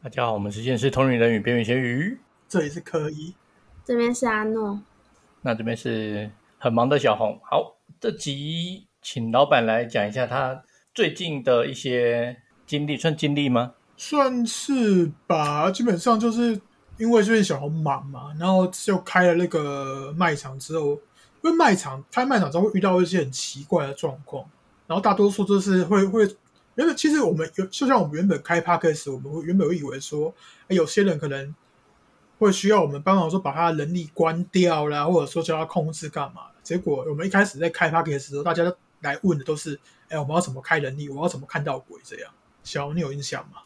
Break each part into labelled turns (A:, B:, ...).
A: 大家好，我们是现实通灵人与边缘咸鱼，
B: 这里是柯一，
C: 这边是阿诺，
A: 那这边是很忙的小红。好，这集请老板来讲一下他最近的一些经历，算经历吗？
B: 算是吧，基本上就是因为最近小红忙嘛，然后就开了那个卖场之后，因为卖场开卖场之后会遇到一些很奇怪的状况，然后大多数都是会会。原本其实我们有，就像我们原本开 p a r k a s 我们会原本会以为说，有些人可能会需要我们帮忙，说把他的能力关掉啦，或者说叫他控制干嘛。结果我们一开始在开 p a r k a s 的时候，大家都来问的都是，哎，我们要怎么开能力？我要怎么看到鬼？这样，小你有印象吗？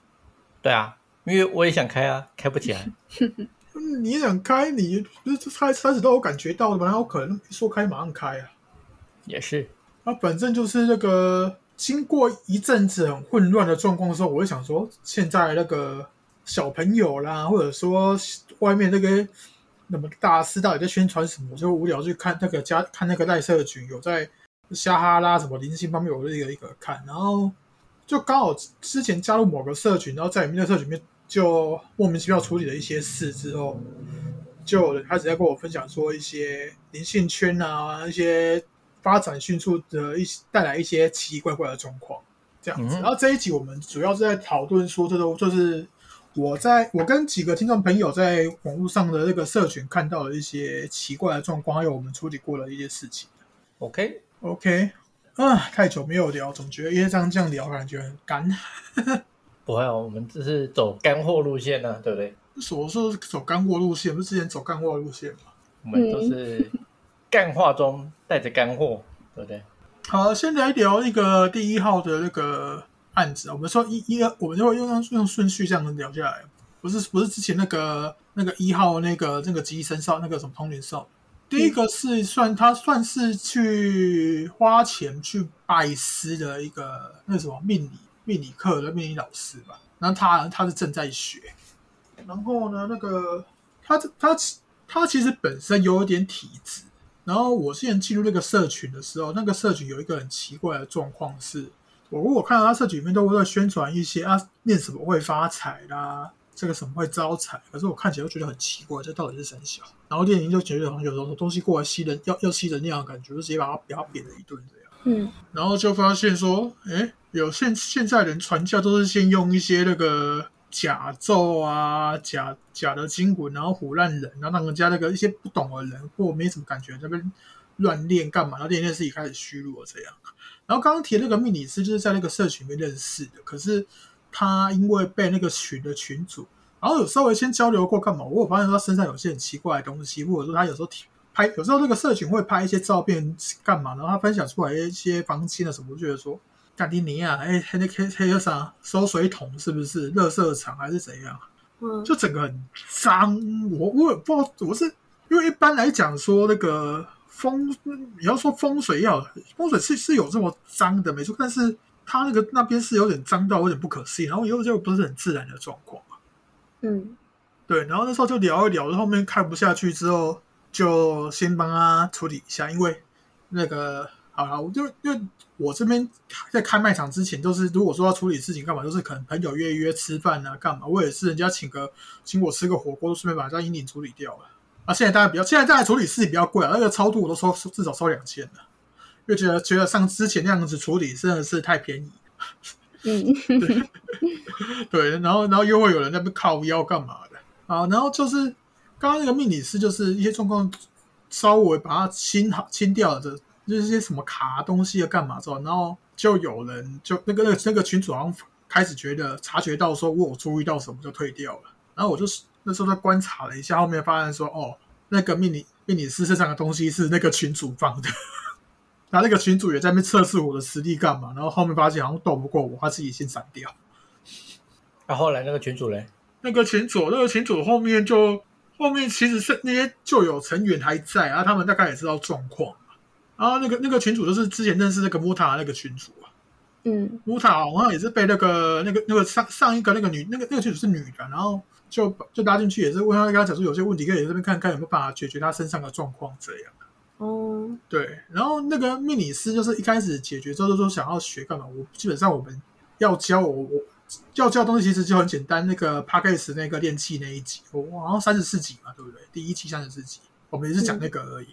A: 对啊，因为我也想开啊，开不起来。
B: 嗯，你想开，你不是开开始都有感觉到的吗？然后可能一说开马上开啊，
A: 也是。
B: 啊，反正就是那个。经过一阵子很混乱的状况的时候，我会想说，现在那个小朋友啦，或者说外面那个那么大师到底在宣传什么？就无聊去看那个加看那个赖社群，有在瞎哈拉什么灵性方面，我就一个一个看。然后就刚好之前加入某个社群，然后在里面的社群里面就莫名其妙处理了一些事之后，就开始在跟我分享说一些灵性圈啊一些。发展迅速的一些带来一些奇奇怪怪的状况，这样子。然后这一集我们主要是在讨论说，这都就是我在我跟几个听众朋友在网络上的那个社群看到的一些奇怪的状况，还有我们处理过的一些事情。
A: OK
B: OK 啊，太久没有聊，总觉得因为这样这样聊感觉很干。
A: 不会啊，我们这是走干货路线呢，对不对？
B: 什么说走干货路线？不是之前走干货路线吗？
A: 我们都是。干话中带着干货，对不对？
B: 好，先来聊一个第一号的那个案子。我们说一一，我们就会用用顺序这样聊下来，不是不是之前那个那个一号那个那个机生少那个什么通灵少。第一个是算他算是去花钱去拜师的一个那什么命理命理课的命理老师吧。然后他他是正在学，然后呢，那个他他他其实本身有点体质。然后我之前进入那个社群的时候，那个社群有一个很奇怪的状况是，我如果看到他社群里面都会在宣传一些啊，念什么会发财啦，这个什么会招财，可是我看起来又觉得很奇怪，这到底是神小？然后电影就觉得好像有什么东西过来吸人，要要吸人那样的感觉，就直接把他把他扁了一顿这样。嗯，然后就发现说，哎，有现现在人传教都是先用一些那个。假咒啊，假假的经文，然后唬烂人，然后让人家那个一些不懂的人或没什么感觉，那边乱练干嘛？然后练练自己开始虚弱这样。然后刚刚提那个命理师，就是在那个社群里面认识的，可是他因为被那个群的群主，然后有稍微先交流过干嘛？我有发现他身上有些很奇怪的东西，或者说他有时候拍，有时候那个社群会拍一些照片干嘛？然后他分享出来一些房间的什么，我觉得说。加迪尼亚，哎，那黑黑个啥收水桶是不是？垃圾场还是怎样？嗯，就整个很脏。我我也不知道，我是因为一般来讲说那个风，你要说风水要风水是是有这么脏的没错，但是他那个那边是有点脏到有点不可思议，然后又又不是很自然的状况
C: 嗯，
B: 对，然后那时候就聊一聊，后面看不下去之后，就先帮他处理一下，因为那个。好了，我就因为我这边在开卖场之前，都是如果说要处理事情干嘛，都是可能朋友约约吃饭啊，干嘛，我也是人家请个请我吃个火锅，顺便把家阴影处理掉了。啊，现在大家比较，现在当然处理事情比较贵啊，那个超度我都收至少收两千了，因为觉得觉得像之前那样子处理真的是太便宜。嗯，对对，然后然后又会有人在那边靠腰干嘛的啊？然后就是刚刚那个命理师，就是一些状况稍微把它清好清掉的。就是些什么卡东西啊干嘛之后，然后就有人就那个那个那个群主好像开始觉得察觉到说我有注意到什么就退掉了，然后我就那时候在观察了一下，后面发现说哦，那个命理命理师身上的东西是那个群主放的，然后那个群主也在那边测试我的实力干嘛，然后后面发现好像斗不过我，他自己先闪掉。
A: 那后来那个群主嘞？
B: 那个群主那个群主后面就后面其实是那些旧有成员还在啊，他们大概也知道状况。然后那个那个群主就是之前认识那个木塔那个群主啊，
C: 嗯，
B: 木塔好像也是被那个那个那个上上一个那个女那个那个群主是女的，然后就就拉进去也是问他跟他讲说有些问题可以这边看看有没有办法解决他身上的状况这样。
C: 哦，
B: 对，然后那个命理师就是一开始解决之后就说想要学干嘛？我基本上我们要教我我要教的东西其实就很简单，那个 p a c k a g e 那个练气那一集，我好像三十四集嘛，对不对？第一期三十四集，我们也是讲那个而已。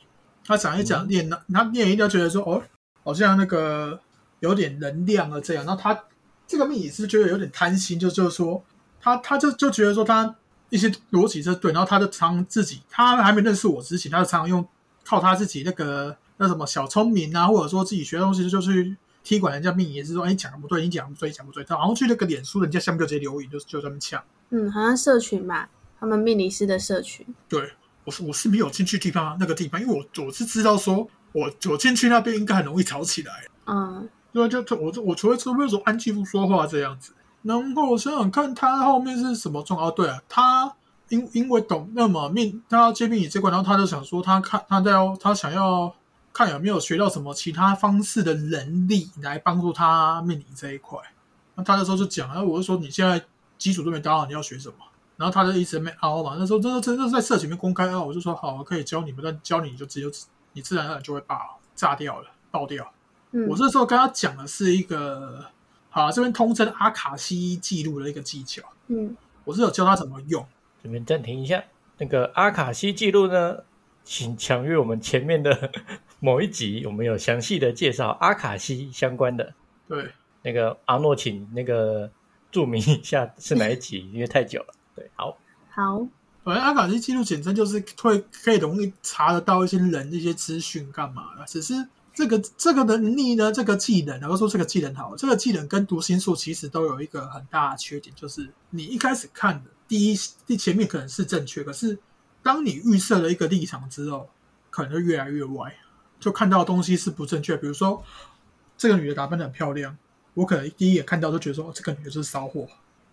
B: 他讲一讲练，他练一定要觉得说，哦，好像那个有点能量啊这样。然后他这个命理师觉得有点贪心，就就是说，他他就就觉得说他一些逻辑是对，然后他就常自己，他还没认识我之前，他就常常用靠他自己那个那什么小聪明啊，或者说自己学的东西就去踢馆人家命理，也是说，哎，讲的不对，你讲的不对，讲不对，他然后去那个脸书，人家下面就直接留言，就就这么呛。
C: 嗯，好像社群吧，他们命理师的社群。
B: 对，我是我是没有进去地方那个地方，因为我我是知道说，我我进去那边应该很容易吵起来。
C: 嗯，
B: 对啊，就就我我除非除非说安静不说话这样子。然后我想想看他后面是什么状况。哦，对啊，他因因为懂那么命，他要接命理这块，然后他就想说，他看他在要他想要看有没有学到什么其他方式的能力来帮助他命理这一块。那他那时候就讲，然后我就说你现在基础都没打好，你要学什么？然后他就一直没凹嘛。那时候真的真的是在社群里面公开凹，我就说好，可以教你们，但教你就直接你自然而然就会爆炸掉了，爆掉。
C: 嗯
B: 我这时候跟他讲的是一个，好，这边通称阿卡西记录的一个技巧，
C: 嗯
B: 我是有教他怎么用。
A: 这边暂停一下，那个阿卡西记录呢，请强阅我们前面的 某一集，我们有详细的介绍阿卡西相关的。
B: 对，
A: 那个阿诺，请那个注明一下是哪一集，因为太久了。对，好，
C: 好，
B: 反正阿卡西记录简称就是会可以容易查得到一些人的一些资讯干嘛的，只是这个这个能力呢，这个技能，然后说这个技能好，这个技能跟读心术其实都有一个很大的缺点，就是你一开始看的第一第前面可能是正确，可是当你预设了一个立场之后，可能就越来越歪，就看到的东西是不正确。比如说这个女的打扮的很漂亮，我可能第一眼看到就觉得说，哦，这个女的就是骚货，因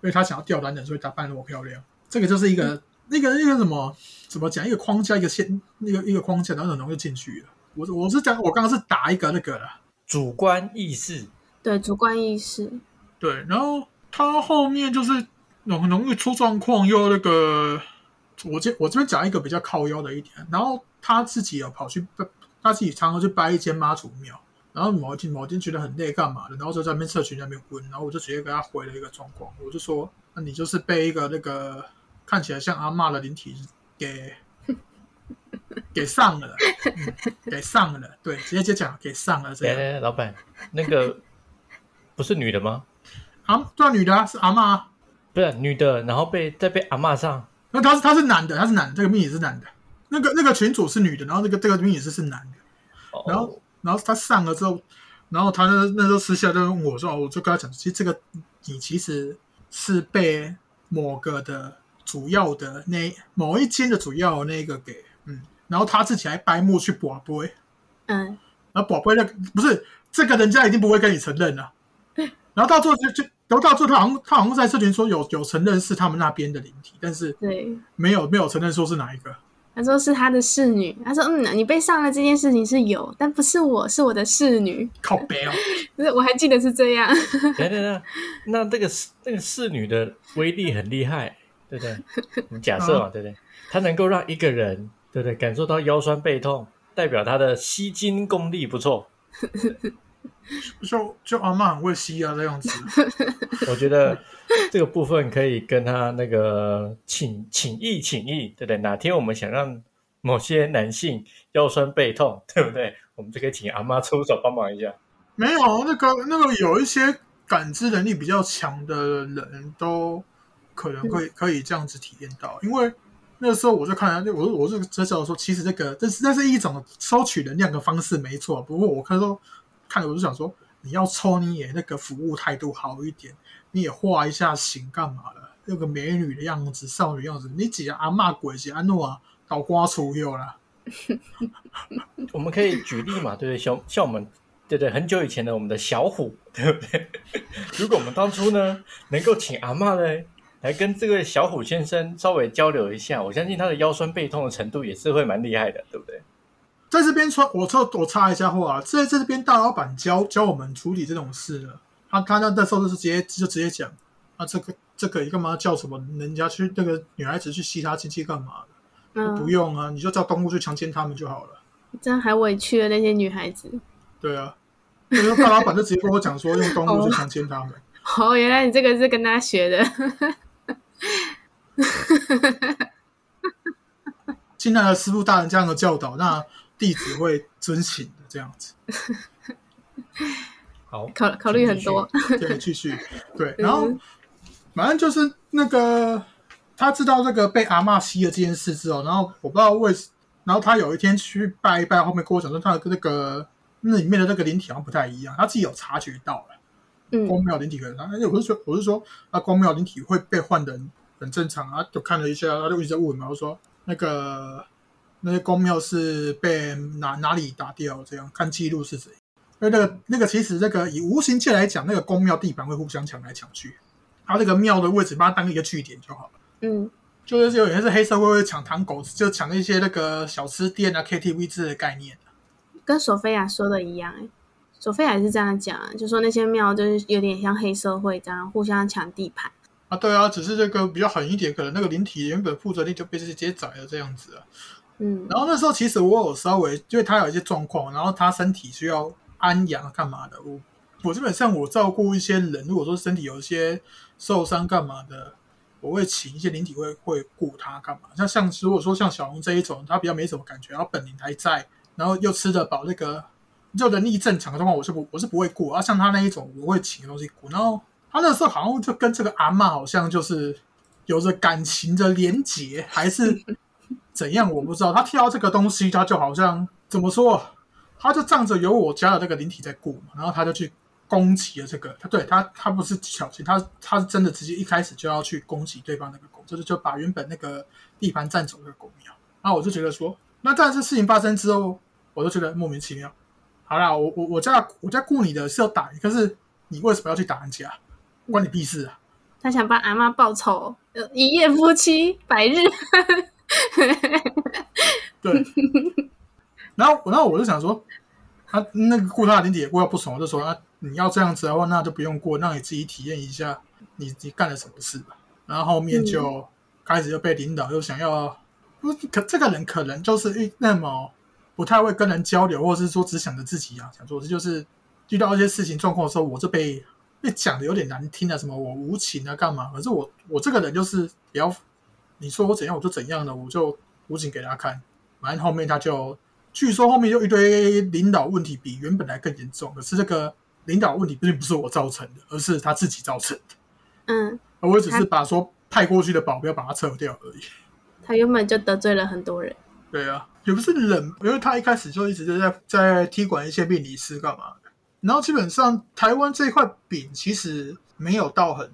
B: 为他想要吊男人，所以打扮的我漂亮。这个就是一个、那个那个什么怎么讲一个框架一个线那个一个框架，然后很容易进去了。我我是讲我刚刚是打一个那个了，
A: 主观意识，
C: 对，主观意识，
B: 对，然后他后面就是很容易出状况，又那个我这我这边讲一个比较靠腰的一点，然后他自己有跑去他自己常常去拜一间妈祖庙。然后某一天，某一天觉得很累，干嘛的？然后就在那边社群那边问，然后我就直接给他回了一个状况，我就说：“那你就是被一个那个看起来像阿嬷的灵体给给上了，嗯、给上了。”对，直接就讲给上了这样。
A: 来来来，老板，那个不是女的吗？
B: 啊，对啊，女的啊，是阿嬷啊。
A: 不是女的，然后被再被阿骂上，
B: 那他是他是男的，他是男的，这个命也是男的。那个那个群主是女的，然后那个这个命也是是男的。
A: 哦
B: 然后然后他上了之后，然后他那那时候私下就问我说，哦我就跟他讲，其实这个你其实是被某个的主要的那某一间的主要的那个给嗯，然后他自己还掰木去卜杯，
C: 嗯，
B: 然后宝贝那个不是这个人家一定不会跟你承认了啊。然后到最后就就，然后到最后他好像他好像在社群说有有承认是他们那边的灵体，但是
C: 对。
B: 没有没有承认说是哪一个。
C: 他说是他的侍女，他说嗯，你被上了这件事情是有，但不是我，是我的侍女，
B: 靠北哦，
C: 不是我还记得是这样，
A: 等等等，那这个侍那个侍女的威力很厉害，对不对？假设嘛，对不对？她能够让一个人，对不对，感受到腰酸背痛，代表她的吸金功力不错。
B: 就就阿妈很会吸啊这样子。
A: 我觉得这个部分可以跟他那个请请意请意，对不对？哪天我们想让某些男性腰酸背痛，对不对？我们就可以请阿妈出手帮忙一下。
B: 没有那个那个有一些感知能力比较强的人都可能会可以这样子体验到，因为那个时候我就看，我我是知道说，其实这个这是这是一种收取能量的方式，没错。不过我看说看了我就想说，你要抽你也那个服务态度好一点，你也画一下形干嘛的？那个美女的样子，少女样子，你几个阿嬷鬼是安诺啊，倒瓜出有啦。
A: 我们可以举例嘛，对不对？像像我们，对不对？很久以前的我们的小虎，对不对？如果我们当初呢，能够请阿嬷呢来跟这位小虎先生稍微交流一下，我相信他的腰酸背痛的程度也是会蛮厉害的，对不对？
B: 在这边穿，我插我插一下话啊，在在这边大老板教教我们处理这种事的，他他那那时候就是直接就直接讲，啊这个这个你干嘛叫什么人家去那个女孩子去吸他亲戚干嘛的？
C: 嗯，
B: 不用啊，你就叫动物去强奸他们就好了。
C: 这样还委屈了那些女孩子。
B: 对啊，那个大老板就直接跟我讲说，用动物去强奸他们。
C: 哦，原来你这个是跟他学的。
B: 进来的师傅大人这样的教导，那弟子会遵行的这样子。
A: 好，
C: 考考虑很多。
B: 对，继续 对，然后反正就是那个他知道这个被阿嬷吸了这件事之后，然后我不知道为，然后他有一天去拜一拜，后面跟我讲说他的那个那里面的那个灵体好像不太一样，他自己有察觉到了。
C: 嗯
B: 光庙灵体可能，而且我是说，我是说，啊，光庙灵体会被换的很很正常啊。就看了一下，他就一直在问嘛，我说那个那些公庙是被哪哪里打掉？这样看记录是怎样？因为那个那个其实这个以无形界来讲，那个公庙地盘会互相抢来抢去，它这个庙的位置把它当一个据点就好了。
C: 嗯
B: 就是有些是黑社会会抢糖狗，就抢一些那个小吃店啊、KTV 之类的概念。
C: 跟索菲亚说的一样、欸，索菲亚也是这样讲啊，就说那些庙就是有点像黑社会这样互相抢地盘。
B: 啊，对啊，只是这个比较狠一点，可能那个灵体原本负责力就被直接宰了这样子啊。
C: 嗯
B: 然后那时候其实我有稍微，因为他有一些状况，然后他身体需要安养干嘛的，我我基本上我照顾一些人，如果说身体有一些受伤干嘛的，我会请一些灵体会会顾他干嘛。像像如果说像小龙这一种，他比较没什么感觉，然后本灵还在，然后又吃得饱，那个就能力正常的状况，我是不我是不会顾啊。像他那一种，我会请东西顾。然后他那时候好像就跟这个阿嬷好像就是有着感情的连结，还是怎样，我不知道。他听到这个东西，他就好像怎么说，他就仗着有我家的这个灵体在顾嘛，然后他就去攻击了这个。他对他他不是小心，他他是真的直接一开始就要去攻击对方那个狗，就是就把原本那个地盘占走那个宫庙。然后我就觉得说，那但是事情发生之后，我就觉得莫名其妙。好啦，我我我家我家雇你的是要打你，可是你为什么要去打人家？关你屁事啊！
C: 他想帮阿妈报仇，一夜夫妻百日。
B: 对，然后然后我就想说，他那个顾他的灵体也过要不爽，我就说啊，你要这样子的话，那就不用过，让你自己体验一下你你干了什么事吧。然后后面就开始就被领导又想要，不是可这个人可能就是一那么不太会跟人交流，或者是说只想着自己啊，想做这就是遇到一些事情状况的时候，我就被被讲的有点难听啊，什么我无情啊，干嘛？可是我我这个人就是比较，你说我怎样我就怎样的，我就武警给他看。反正后面他就，据说后面就一堆领导问题比原本来更严重，可是这个领导问题并不是我造成的，而是他自己造成的。
C: 嗯，
B: 而我只是把说派过去的保镖把他撤掉而已。
C: 他原本就得罪了很多人。
B: 对啊，也不是冷，因为他一开始就一直就在在踢馆一些命理师干嘛的。然后基本上台湾这块饼其实没有到很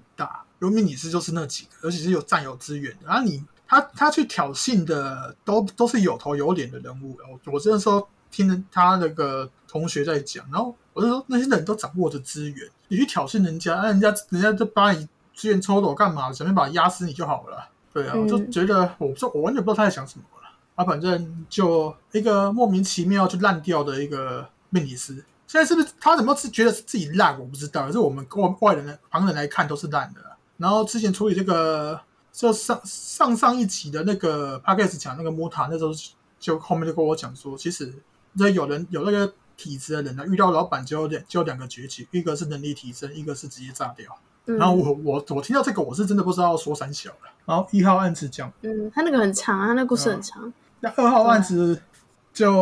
B: 大，有命理师就是那几个，而且是有占有资源的。然后你他他去挑衅的都都是有头有脸的人物。我我那时候听着他那个同学在讲，然后我就说那些人都掌握着资源，你去挑衅人家，那人家人家就把你资源抽走干嘛？想办法压死你就好了。对啊，我就
C: 嗯
B: 觉得我不知道，我完全不知道他在想什么了。啊，反正就一个莫名其妙就烂掉的一个命理师。现在是不是他怎么是觉得自己烂？我不知道，可是我们外外人旁人来看都是烂的啦。然后之前处理这个，就上上上一集的那个 p a c k a g e 讲那个摩塔，那时候就后面就跟我讲说，其实这有人有那个体质的人呢，遇到老板就有两就有两个崛起，一个是能力提升，一个是直接炸掉。
C: 嗯
B: 然后我我我听到这个，我是真的不知道说三小了。然后一号案子讲。
C: 嗯，他那个很长啊，他那故事很长。
B: 那二号案子就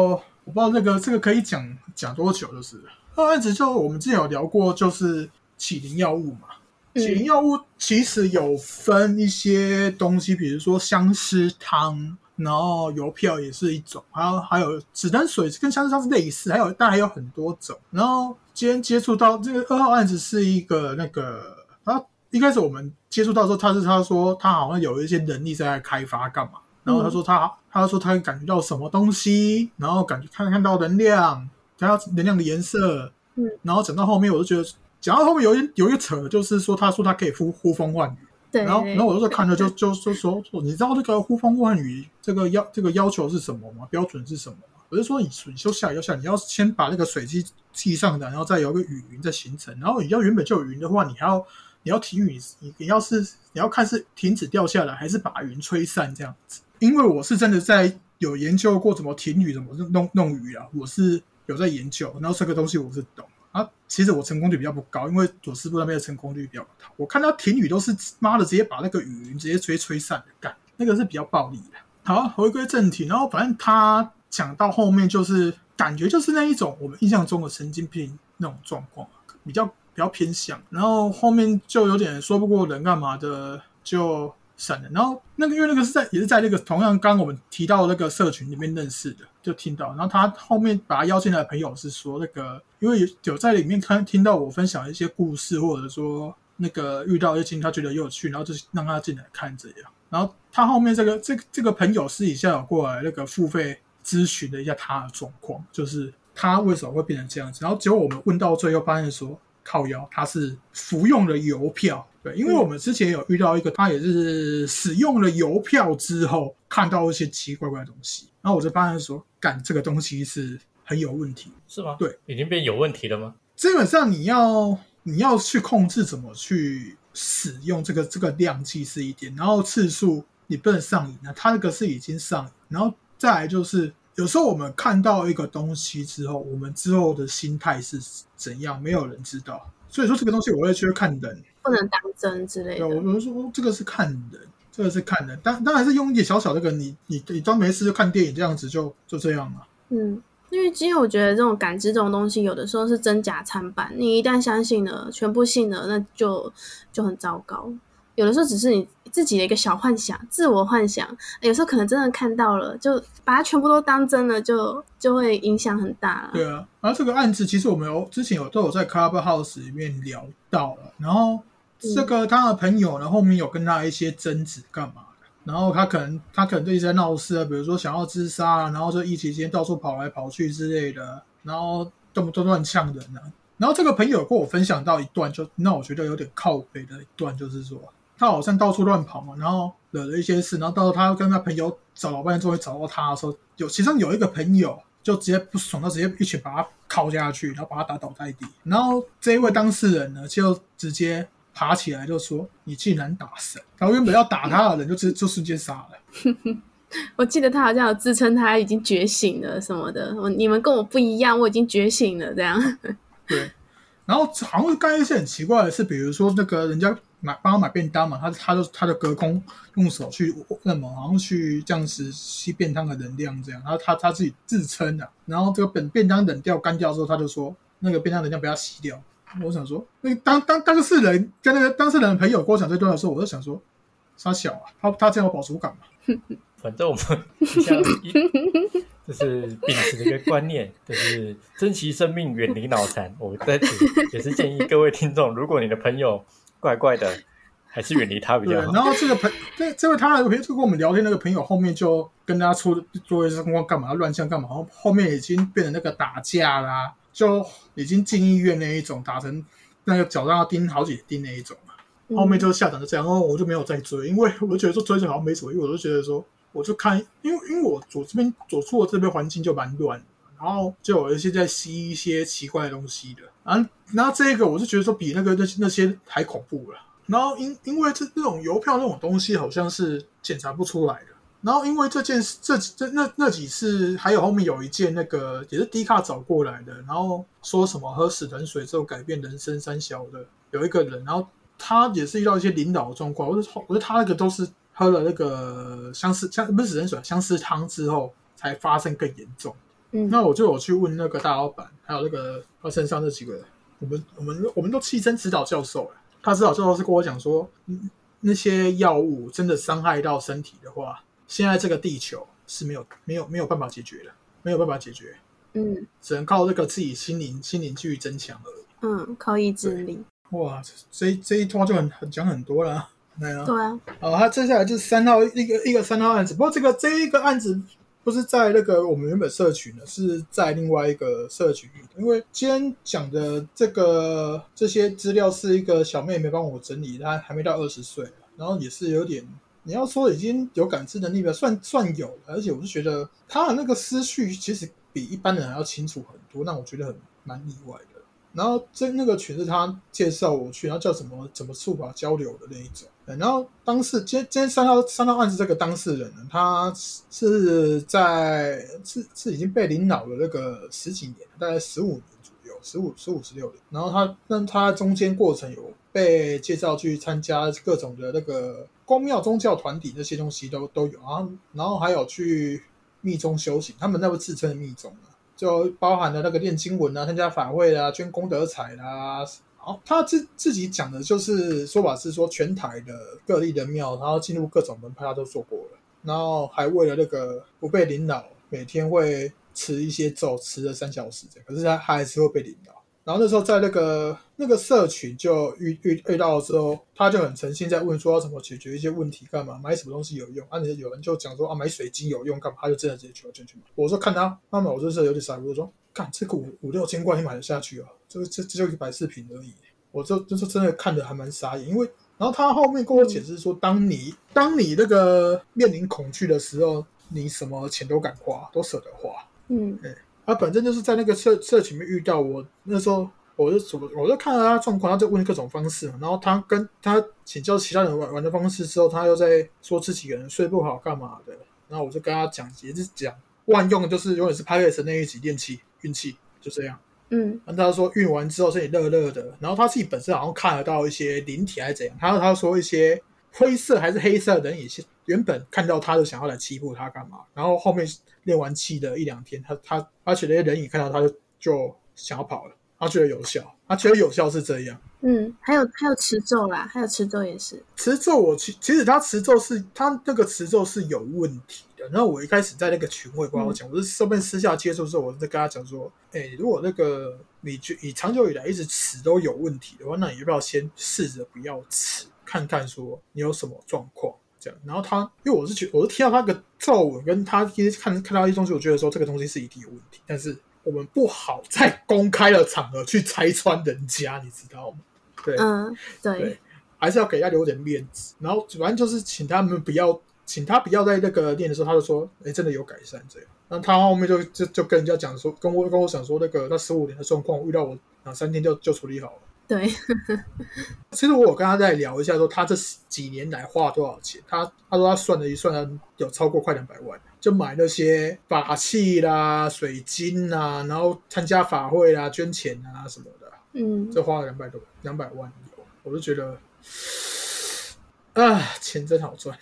B: 我不知道这个这个可以讲讲多久，就是二号案子就我们之前有聊过，就是起灵药物嘛。
C: 嗯。
B: 起灵药物其实有分一些东西，比如说相思汤，然后邮票也是一种，还有还有子弹水跟相思汤是类似，还有但还有很多种。然后今天接触到这个二号案子是一个那个，然后一开始我们接触到的时候，他是他说他好像有一些能力在开发干嘛，然后他说他他说他感觉到什么东西，然后感觉看看到能量，然后能量的颜色，
C: 嗯，
B: 然后讲到后面我就觉得讲到后面有一有一个扯，就是说他说他可以呼呼风唤雨，
C: 对，
B: 然后然后我就看着就就就说说你知道这个呼风唤雨这个要这个要求是什么吗？标准是什么吗？我就说你你就下雨就下雨，你要先把那个水汽气上来，然后再有个雨云在形成，然后你要原本就有云的话，你还要你要停雨，你你要是你要看是停止掉下来，还是把云吹散这样子。因为我是真的在有研究过怎么停雨，怎么弄弄雨啊，我是有在研究，然后这个东西我是懂。啊，其实我成功率比较不高，因为左师傅那边的成功率比较高。我看到停雨都是妈的直接把那个雨云直接吹吹散的，干那个是比较暴力的。好，回归正题，然后反正他讲到后面就是感觉就是那一种我们印象中的神经病那种状况，比较比较偏向，然后后面就有点说不过人干嘛的就。闪了，然后那个因为那个是在也是在那个同样刚我们提到那个社群里面认识的，就听到，然后他后面把他邀进来的朋友是说那个，因为有在里面看听到我分享一些故事，或者说那个遇到一些情他觉得有趣，然后就让他进来看这样，然后他后面这个这这个朋友私底下有过来那个付费咨询了一下他的状况，就是他为什么会变成这样子，然后结果我们问到最后发现说靠腰他是服用了邮票。对，因为我们之前有遇到一个，他也是使用了邮票之后，看到一些奇奇怪怪的东西，然后我就发现说，干这个东西是很有问题，
A: 是吗？
B: 对，
A: 已经变有问题了吗？
B: 基本上你要你要去控制怎么去使用这个这个量计是一点，然后次数你不能上瘾啊，他那个是已经上瘾，然后再来就是有时候我们看到一个东西之后，我们之后的心态是怎样，没有人知道，所以说这个东西我会去看人。
C: 不能当真之类的。
B: 对，我们说这个是看人，这个是看人，当当然是用一点小小的个，你你你当没事就看电影这样子，就就这样嘛。
C: 嗯，因为其实我觉得这种感知这种东西，有的时候是真假参半。你一旦相信了，全部信了，那就就很糟糕。有的时候只是你自己的一个小幻想，自我幻想。有时候可能真的看到了，就把它全部都当真了，就就会影响很大了。
B: 对啊，然后这个案子其实我们有之前有都有在 Clubhouse 里面聊到了，然后。这个他的朋友呢，后面有跟他一些争执，干嘛的？然后他可能他可能就一直在闹事啊，比如说想要自杀，然后就一期间到处跑来跑去之类的，然后动不动乱呛人啊。然后这个朋友跟我分享到一段，就那我觉得有点靠北的一段，就是说他好像到处乱跑嘛，然后惹了一些事，然后到他跟他朋友找老半天，终于找到他的时候，有其中有一个朋友就直接不爽，他直接一拳把他敲下去，然后把他打倒在地。然后这一位当事人呢，就直接。爬起来就说：“你竟然打神！”然后原本要打他的人就直就瞬间杀了。
C: 我记得他好像有自称他已经觉醒了什么的。我你们跟我不一样，我已经觉醒了这样。
B: 对。然后好像刚一些很奇怪的是，比如说那个人家买帮他买便当嘛，他他就他就隔空用手去那么好像去这样子吸便当的能量这样。然后他他自己自称的。然后这个本便当冷掉干掉之后，他就说那个便当能量不要吸掉。我想说，那当当当事人跟那个当事人的朋友跟我讲这段的时候，我就想说，他小啊，他他这样有保守感嘛？
A: 反正我们就 是秉持的一个观念，就是珍惜生命，远离脑残。我在此也是建议各位听众，如果你的朋友怪怪的，还是远离他比较好。
B: 然后这个朋，这这位他的朋友，就跟我们聊天那个朋友，后面就跟他出做一些公干嘛，乱象干嘛？然后后面已经变成那个打架啦。就已经进医院那一种，打成那个脚上要钉好几钉那一种后面就下场就这样，然后我就没有再追，因为我就觉得说追着好像没什么，因为我就觉得说，我就看，因为因为我左这边左处的这边环境就蛮乱，然后就有一些在吸一些奇怪的东西的，啊，那这个我是觉得说比那个那那些还恐怖了，然后因因为这这种邮票那种东西好像是检查不出来的。然后因为这件事，这这那那几次，还有后面有一件那个也是低卡找过来的，然后说什么喝死人水之后改变人生三小的有一个人，然后他也是遇到一些领导的状况，我说我说他那个都是喝了那个相思相不是死人水相思汤之后才发生更严重。
C: 嗯，
B: 那我就有去问那个大老板，还有那个他身上那几个人，我们我们我们都气称指导教授了，他指导教授是跟我讲说，那些药物真的伤害到身体的话。现在这个地球是没有没有没有办法解决的，没有办法解决，
C: 嗯，
B: 只能靠这个自己心灵心灵去增强而已，
C: 嗯，靠意志力。
B: 哇，这这一拖就很很讲很多了，
C: 对啊，对啊。
B: 好，他接下来就是三号一个一个三号案子，不过这个这一个案子不是在那个我们原本社群的，是在另外一个社群，因为今天讲的这个这些资料是一个小妹妹帮我整理，她还没到二十岁，然后也是有点。你要说已经有感知能力了，算算有，而且我是觉得她的那个思绪其实比一般人还要清楚很多，那我觉得很蛮意外的。然后这那个群是她介绍我去，然后叫什么怎么触法交流的那一种。然后当事今今天三号三号案是这个当事人呢，他是在是是已经被领导了那个十几年，大概十五年左右。十五十五十六年。然后他，但他中间过程有被介绍去参加各种的那个公庙宗教团体，那些东西都都有啊。然后还有去密宗修行，他们那个自称密宗啊，就包含了那个念经文啊、参加法会啊、捐功德财啦。好，他自自己讲的就是说法是说，全台的各地的庙，然后进入各种门派，他都做过了。然后还为了那个不被领导，每天会持一些咒，持了三小时。可是他还是会被领导。然后那时候在那个那个社群就遇遇遇到了之后，他就很诚心在问说要怎么解决一些问题，干嘛买什么东西有用？啊，有人就讲说啊买水晶有用，干嘛？他就真的直接求进去买。我说看他那么，我就是有点傻，我说干这个五五六千块你买得下去啊？这个这这就一百四平而已。我就就是真的看的还蛮傻眼，因为然后他后面跟我解释说，当你当你那个面临恐惧的时候，你什么钱都敢花，都舍得花。
C: 嗯，
B: 对，他本身就是在那个社社群面遇到我，那时候我就我我就看到他状况，他就问各种方式嘛，然后他跟他请教其他人玩玩的方式之后，他又在说自己可能睡不好干嘛的，然后我就跟他讲，也是讲万用，就是永远是拍 S 那一集练气运气，就这样。
C: 嗯，
B: 他说运完之后身体热热的，然后他自己本身好像看得到一些灵体还是怎样，他他说一些灰色还是黑色的人也是原本看到他就想要来欺负他干嘛，然后后面练完气的一两天，他他他觉得人影看到他就就想要跑了，他觉得有效，他觉得有效是这样。
C: 嗯，还有还有持咒啦，还有持咒也是
B: 持咒。我其其实他持咒是他那个持咒是有问题的。然后我一开始在那个群会跟我讲，我是上面私下接触之后，我在跟他讲说，哎，如果那个你就你长久以来一直吃都有问题的话，那你要不要先试着不要吃，看看说你有什么状况这样。然后他因为我是觉我是听到他个皱纹跟他一看看到一些东西，我觉得说这个东西是一定有问题，但是我们不好在公开的场合去拆穿人家，你知道吗？对，
C: 嗯，对，
B: 还是要给他留点面子。然后反正就是请他们不要，请他不要在那个练的时候，他就说，哎，真的有改善这样。那他后面就就就跟人家讲说，跟我跟我讲说，那个那十五年的状况遇到我两三天就就处理好了。
C: 对，
B: 其实我有跟他再聊一下，说他这几年来花了多少钱。他他说他算了一算，有超过快两百万，就买那些法器啦、水晶啦，然后参加法会啦、捐钱啊什么的。
C: 嗯，
B: 就花了两百多两百万，我就觉得，啊，钱真好赚，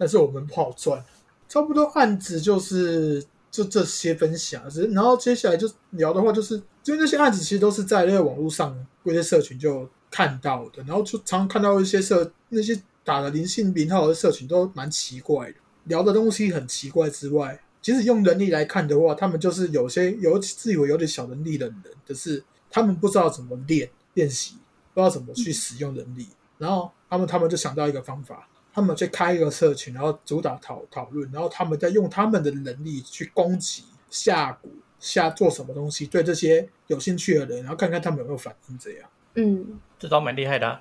B: 但是我们不好赚。差不多案子就是就这些分享，然后接下来就聊的话，就是因为那些案子其实都是在那个网络上那些社群就看到的，然后就常常看到一些社那些打了灵性名号的社群都蛮奇怪的，聊的东西很奇怪之外，其实用能力来看的话，他们就是有些有自以为有点小能力的人，可是。他们不知道怎么练练习，不知道怎么去使用能力，然后他们他们就想到一个方法，他们去开一个社群，然后主打讨讨论，然后他们在用他们的能力去攻击下蛊下做什么东西，对这些有兴趣的人，然后看看他们有没有反应。这样，
C: 嗯，
A: 这招蛮厉害的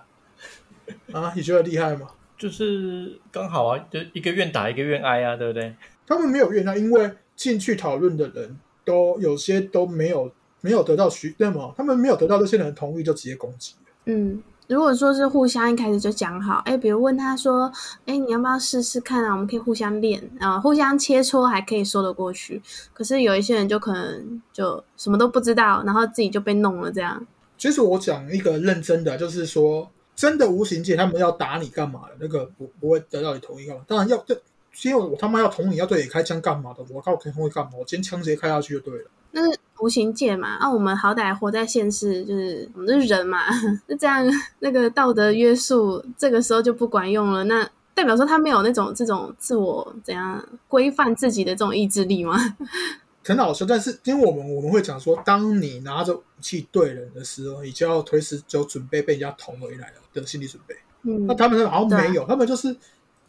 B: 啊，你觉得厉害吗？
A: 就是刚好啊，就一个愿打一个愿挨啊，对不对？
B: 他们没有愿挨，因为进去讨论的人都有些都没有。没有得到许那么，他们没有得到这些人的同意，就直接攻击
C: 嗯，如果说是互相一开始就讲好，哎，比如问他说，哎，你要不要试试看啊？我们可以互相练啊，互相切磋还可以说得过去。可是有一些人就可能就什么都不知道，然后自己就被弄了这样。
B: 其实我讲一个认真的，就是说真的无形界他们要打你干嘛的？那个不不会得到你同意干嘛？当然要，就因为我他妈要同你要对你开枪干嘛的？我靠，可以同意干嘛？我今天枪直接开下去就对了。
C: 那是无形界嘛？啊，我们好歹活在现世，就是我们是人嘛，那这样那个道德约束，这个时候就不管用了。那代表说他没有那种这种自我怎样规范自己的这种意志力吗？
B: 很好笑，但是因为我们我们会讲说，当你拿着武器对人的时候，你就要随时就准备被人家捅回来了的心理准备。
C: 嗯，
B: 那他们好像没有，他们就是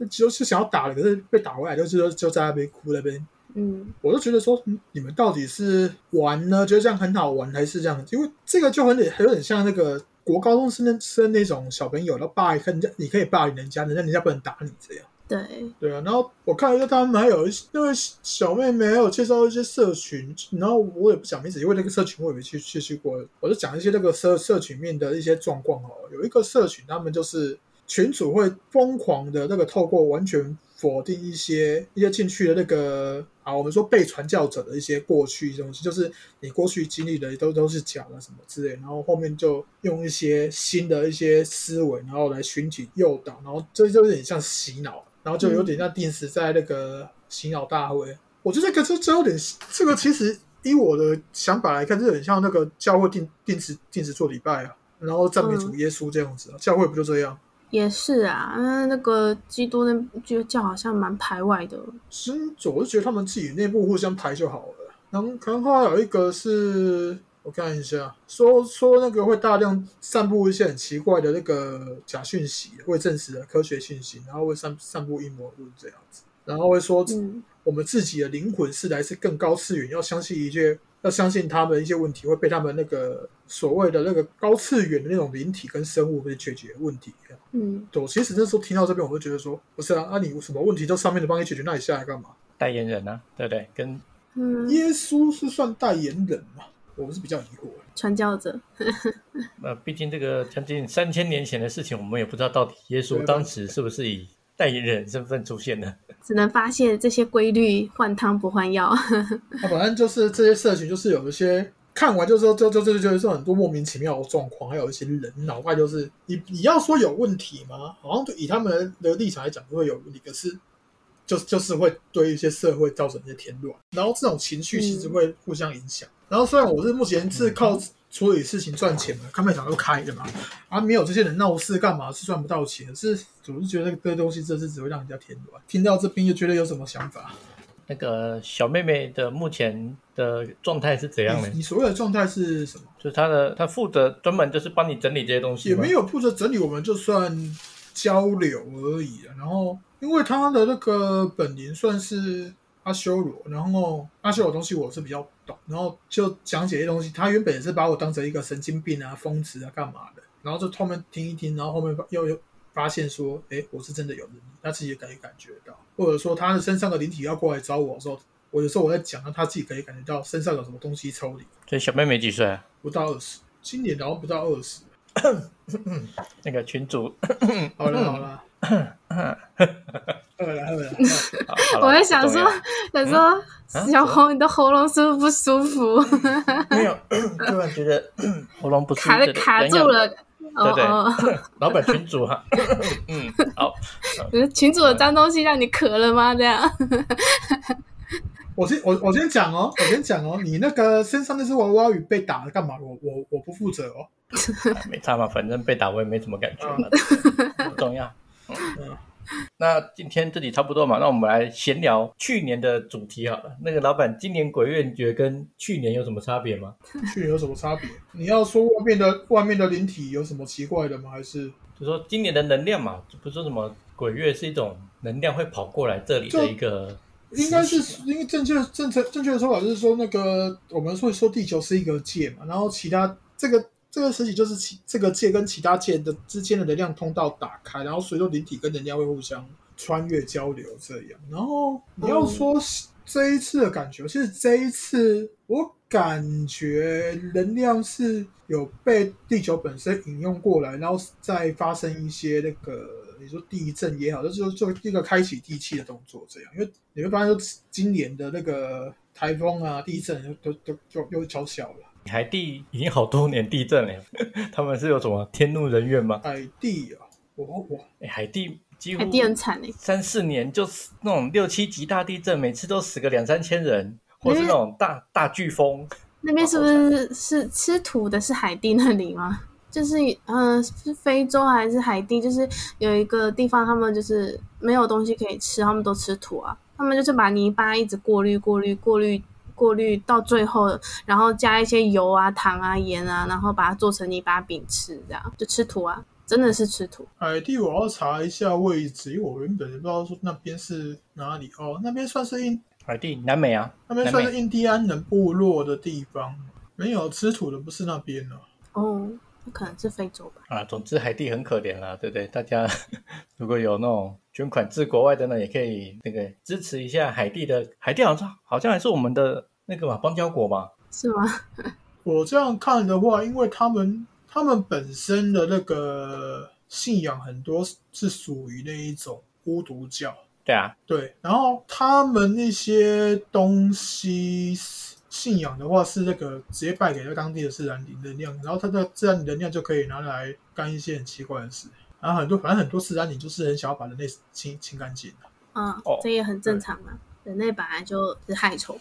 B: 就是想要打了，可是被打回来，就是就在那边哭那边。
C: 嗯，
B: 我就觉得说，你们到底是玩呢，觉得这样很好玩，还是这样？因为这个就很很有点像那个国高中生生那种小朋友，然后霸人家，你可以霸凌人家，人家人家不能打你这样。
C: 对
B: 对啊，然后我看一下他们还有一些那位小妹妹，还有介绍一些社群，然后我也不讲名字，因为那个社群我也没去去去过，我就讲一些那个社社群面的一些状况哦。有一个社群，他们就是。群主会疯狂的那个透过完全否定一些一些进去的那个啊，我们说被传教者的一些过去东西，就是你过去经历的都都是假的什么之类，然后后面就用一些新的一些思维，然后来寻体诱导，然后这就有点像洗脑，然后就有点像定时在那个洗脑大会。我觉得这个这这有点这个其实以我的想法来看，这有点像那个教会定定时定时做礼拜啊，然后赞美主耶稣这样子啊，教会不就这样？
C: 也是啊，那那个基督那就教好像蛮排外的。
B: 是，我是觉得他们自己内部互相排就好了。然后可能后来有一个是我看一下，说说那个会大量散布一些很奇怪的那个假讯息，未证实的科学讯息，然后会散散布阴谋论这样子，然后会说我们自己的灵魂是来自更高次元，要相信一些。要相信他们一些问题会被他们那个所谓的那个高次元的那种灵体跟生物会解决问题。
C: 嗯，
B: 对，其实那时候听到这边，我就觉得说，不是啊，那你什么问题都上面的帮你解决，那你下来干嘛？
A: 代言人啊？对不对？跟
B: 耶稣是算代言人嘛？我们是比较疑惑。
C: 传教者。
A: 那 毕竟这个将近三千年前的事情，我们也不知道到底耶稣当时是不是以。代言人身份出现的，
C: 只能发现这些规律，换汤不换药。
B: 那 反正就是这些社群，就是有一些看完就说，就就就就就是很多莫名其妙的状况，还有一些人脑袋就是你你要说有问题吗？好像以他们的立场来讲，不会有问题，可是就就是会对一些社会造成一些添乱，然后这种情绪其实会互相影响。然后虽然我是目前是靠。处理事情赚钱嘛，看卖场都开的嘛，啊，没有这些人闹事干嘛？是赚不到钱，是总是觉得这东西这是只会让人家添乱。听到这边又觉得有什么想法？
A: 那个小妹妹的目前的状态是怎样的？
B: 你所谓的状态是什么？
A: 就是她的，她负责专门就是帮你整理这些东西，
B: 也没有负责整理，我们就算交流而已然后，因为她的那个本名算是。阿修罗，然后阿修罗东西我是比较懂，然后就讲解一些东西。他原本也是把我当成一个神经病啊、疯子啊、干嘛的，然后就后面听一听，然后后面又又发现说，哎，我是真的有能力，他自己也可以感觉到，或者说他的身上的灵体要过来找我的时候，我有时候我在讲，他自己可以感觉到身上有什么东西抽离。
A: 所以小妹妹几岁？
B: 啊不到二十，今年然后不到二十。
A: 那个群主，
B: 好了 好了。
C: 我在想说，想说小红，你的喉咙是不是不舒服？
A: 没有，突然觉得喉咙不舒服，
C: 卡卡住了。
A: 对对，老板群主哈，嗯，好，
C: 群主的脏东西让你咳了吗？这样。
B: 我先我我先讲哦，我先讲哦，你那个身上那只娃娃鱼被打了干嘛？我我我不负责哦。
A: 没差嘛，反正被打我也没什么感觉，不重要。嗯，那今天这里差不多嘛，那我们来闲聊去年的主题好了。那个老板，今年鬼月你觉得跟去年有什么差别吗？
B: 去年有什么差别？你要说外面的外面的灵体有什么奇怪的吗？还是
A: 就说今年的能量嘛？不是说什么鬼月是一种能量会跑过来这里的一个，
B: 应该是因为正确正确正确的说法就是说那个我们会说地球是一个界嘛，然后其他这个。这个实体就是其这个界跟其他界的之间的能量通道打开，然后随着灵体跟能量会互相穿越交流这样。然后你要说这一次的感觉，其实这一次我感觉能量是有被地球本身引用过来，然后再发生一些那个你说地震也好，就是做一个开启地气的动作这样。因为你会发现说今年的那个台风啊、地震都都就又小小了。
A: 海地已经好多年地震了，他们是有什么天怒人怨吗？
B: 海地啊，我我
A: 哎，海地几乎
C: 海地很惨哎，
A: 三四年就是那种六七级大地震，每次都死个两三千人，或是那种大大飓风。
C: 那边是不是是吃土的？是海地那里吗？就是嗯，是非洲还是海地？就是有一个地方，他们就是没有东西可以吃，他们都吃土啊。他们就是把泥巴一直过滤、过滤、过滤。过滤到最后，然后加一些油啊、糖啊、盐啊，然后把它做成泥巴饼吃，这样就吃土啊，真的是吃土。
B: 海地我要查一下位置，因为我原本也不知道说那边是哪里哦，那边算是印
A: 海地南美啊，
B: 那边算是印第安人部落的地方，没有吃土的不是那边
C: 哦。可能是非洲吧。
A: 啊，总之海地很可怜啦，对不对？大家 如果有那种捐款至国外的呢，也可以那个支持一下海地的。海地好像好像还是我们的。那个嘛，邦交国吧，
C: 是吗？
B: 我这样看的话，因为他们他们本身的那个信仰很多是属于那一种巫毒教，
A: 对啊，
B: 对，然后他们那些东西信仰的话是那个直接拜给那当地的自然灵能量，然后它的自然能量就可以拿来干一些很奇怪的事。然后很多反正很多自然灵就是很想要把人类清清干净的。
C: 嗯
A: 哦，
C: 这也很正常嘛。人类本来就是害虫。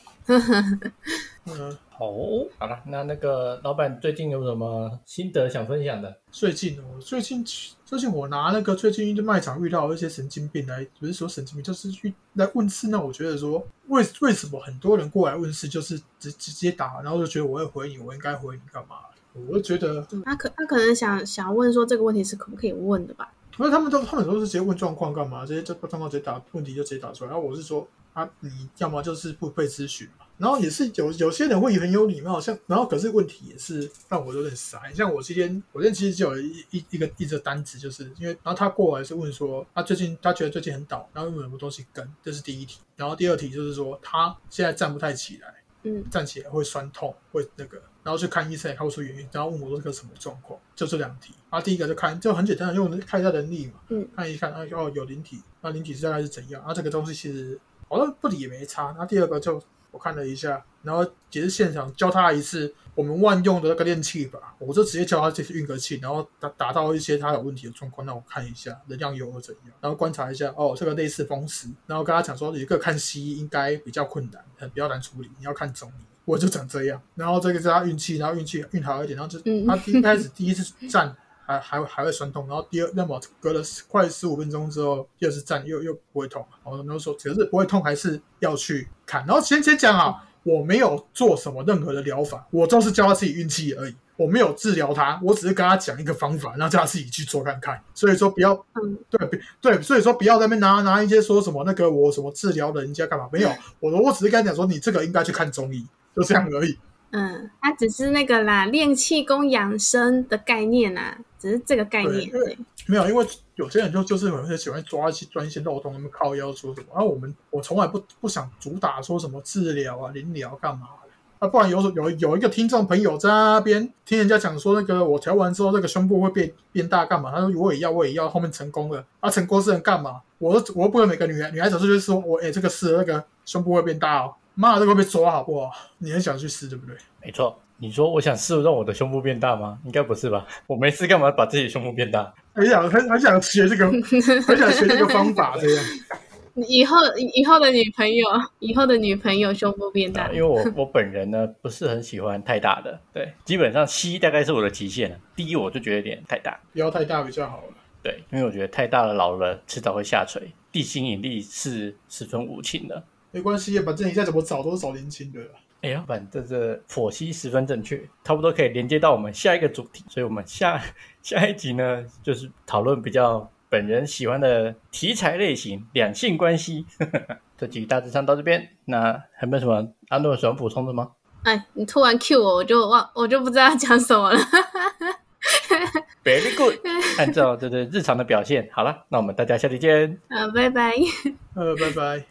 B: 嗯，
A: 哦，好了，那那个老板最近有什么心得想分享的？
B: 最近我最近最近我拿那个最近的卖场遇到一些神经病来，不是说神经病，就是去来问事。那我觉得说，为为什么很多人过来问事，就是直直接打，然后就觉得我会回你，我应该回你干嘛？我就觉得，
C: 嗯他可他可能想想问说这个问题是可不可以问的吧？
B: 因为他们都他们都是直接问状况干嘛？直接这状况直接打问题就直接打出来。然后我是说啊，你要么就是不被咨询嘛。然后也是有有些人会很有礼貌，像然后可是问题也是让我有点傻。像我今天我今天其实就有一一一个一则单子，就是因为然后他过来是问说他最近他觉得最近很倒，然后有什么东西跟，这是第一题。然后第二题就是说他现在站不太起来，
C: 嗯
B: 站起来会酸痛，会那个，然后去看医生也看不出原因，然后问我说这个什么状况，就这两题。然后第一个就看就很简单的用看一下能力嘛，
C: 嗯，
B: 看一看啊哦有灵体，那灵体是大概是怎样？啊这个东西其实好像不理也没差。那第二个就我看了一下，然后也是现场教他一次我们万用的那个练气法，我就直接教他这次运个气，然后达达到一些他有问题的状况，让我看一下能量有何怎样，然后观察一下哦这个类似风湿，然后跟他讲说一个看西医应该比较困难，很比较难处理，你要看中医。我就长这样，然后这个是他运气，然后运气运好一点，然后就
C: 嗯
B: 他第一开始第一次站还还还会酸痛，然后第二那么隔了快十五分钟之后，又是站又又不会痛，然后说可是不会痛还是要去看，然后先先讲啊，我没有做什么任何的疗法，我都是教他自己运气而已，我没有治疗他，我只是跟他讲一个方法，让他自己去做看看，所以说不要
C: 嗯。
B: 对对，所以说不要在那边拿拿一些说什么那个我什么治疗人家干嘛，没有，我我只是跟他讲说你这个应该去看中医，就这样而已。
C: 嗯，他只是那个啦，练气功养生的概念啦，只是这个概念。
B: 对没有，因为有些人就就是很喜欢抓一些钻一些漏洞，他们靠腰说什么。然后我们我从来不不想主打说什么治疗啊、临疗干嘛的。啊，不然有有有一个听众朋友在那边听人家讲说，那个我调完之后，那个胸部会变变大干嘛？他说我也要，我也要，后面成功了。啊，成功是能干嘛？我我又不会每个女孩女孩子就是说我哎、这个是那个胸部会变大哦，妈的这个会被抓好不好？你很想去试对不对？
A: 没错，你说我想试让我的胸部变大吗？应该不是吧？我没事干嘛把自己的胸部变大？
B: 很想很很想学这个，很想学这个方法这样。
C: 以后以后的女朋友，以后的女朋友胸部变大
A: 啊，因为我我本人呢不是很喜欢太大的，对，基本上 C 大概是我的极限了。第一我就觉得有点太大，
B: 不要太大比较好了。
A: 对，因为我觉得太大了老了迟早会下垂，地心引力是十分无情的。
B: 没关系，反正你再怎么找都是找年轻的啦。
A: 哎呀，反正这剖析十分正确，差不多可以连接到我们下一个主题。所以，我们下下一集呢，就是讨论比较本人喜欢的题材类型——两性关系。这集大致上到这边，那还有没有什么阿诺想补充的吗？
C: 哎，你突然 cue 我，我就忘，我就不知道要讲什么了。
A: Very good，按照这个日常的表现，好了，那我们大家下期见。
C: 啊，拜拜。
B: 呃，拜拜。